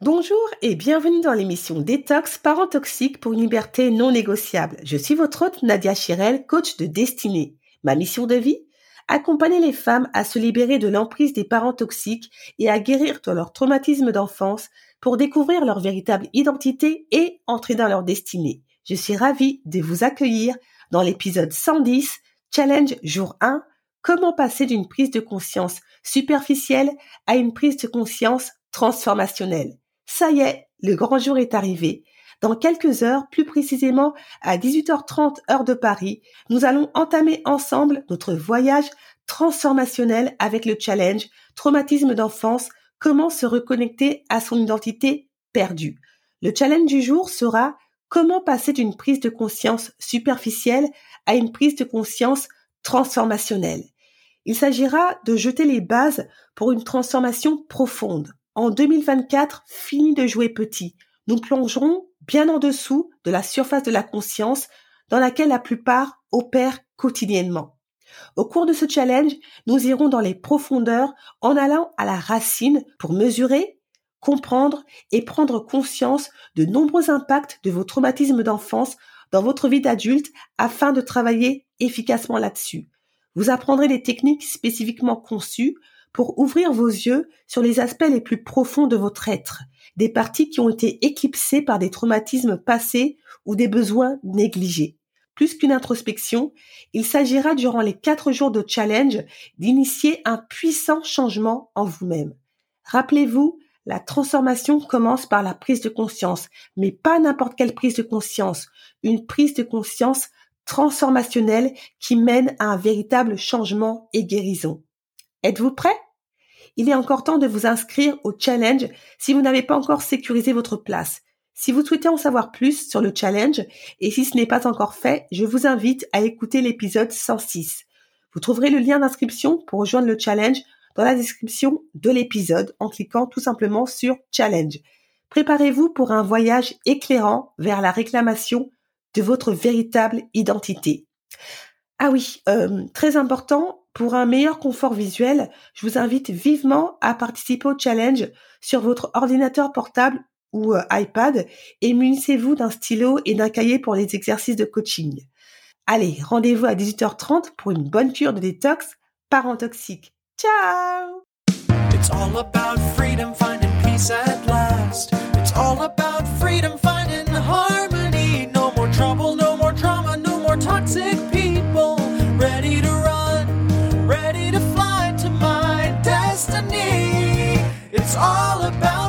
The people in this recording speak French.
Bonjour et bienvenue dans l'émission Détox Parents Toxiques pour une liberté non négociable. Je suis votre hôte Nadia Chirel, coach de destinée. Ma mission de vie? Accompagner les femmes à se libérer de l'emprise des parents toxiques et à guérir de leur traumatisme d'enfance pour découvrir leur véritable identité et entrer dans leur destinée. Je suis ravie de vous accueillir dans l'épisode 110, Challenge jour 1, comment passer d'une prise de conscience superficielle à une prise de conscience transformationnelle? Ça y est, le grand jour est arrivé. Dans quelques heures, plus précisément à 18h30 heure de Paris, nous allons entamer ensemble notre voyage transformationnel avec le challenge Traumatisme d'enfance, comment se reconnecter à son identité perdue. Le challenge du jour sera comment passer d'une prise de conscience superficielle à une prise de conscience transformationnelle. Il s'agira de jeter les bases pour une transformation profonde. En 2024, fini de jouer petit. Nous plongerons bien en dessous de la surface de la conscience dans laquelle la plupart opèrent quotidiennement. Au cours de ce challenge, nous irons dans les profondeurs en allant à la racine pour mesurer, comprendre et prendre conscience de nombreux impacts de vos traumatismes d'enfance dans votre vie d'adulte afin de travailler efficacement là-dessus. Vous apprendrez des techniques spécifiquement conçues pour ouvrir vos yeux sur les aspects les plus profonds de votre être, des parties qui ont été éclipsées par des traumatismes passés ou des besoins négligés. Plus qu'une introspection, il s'agira durant les quatre jours de challenge d'initier un puissant changement en vous-même. Rappelez-vous, la transformation commence par la prise de conscience, mais pas n'importe quelle prise de conscience, une prise de conscience transformationnelle qui mène à un véritable changement et guérison. Êtes-vous prêt? Il est encore temps de vous inscrire au challenge si vous n'avez pas encore sécurisé votre place. Si vous souhaitez en savoir plus sur le challenge et si ce n'est pas encore fait, je vous invite à écouter l'épisode 106. Vous trouverez le lien d'inscription pour rejoindre le challenge dans la description de l'épisode en cliquant tout simplement sur challenge. Préparez-vous pour un voyage éclairant vers la réclamation de votre véritable identité. Ah oui, euh, très important, pour un meilleur confort visuel, je vous invite vivement à participer au challenge sur votre ordinateur portable ou euh, iPad et munissez-vous d'un stylo et d'un cahier pour les exercices de coaching. Allez, rendez-vous à 18h30 pour une bonne cure de détox parent toxique. Ciao It's all about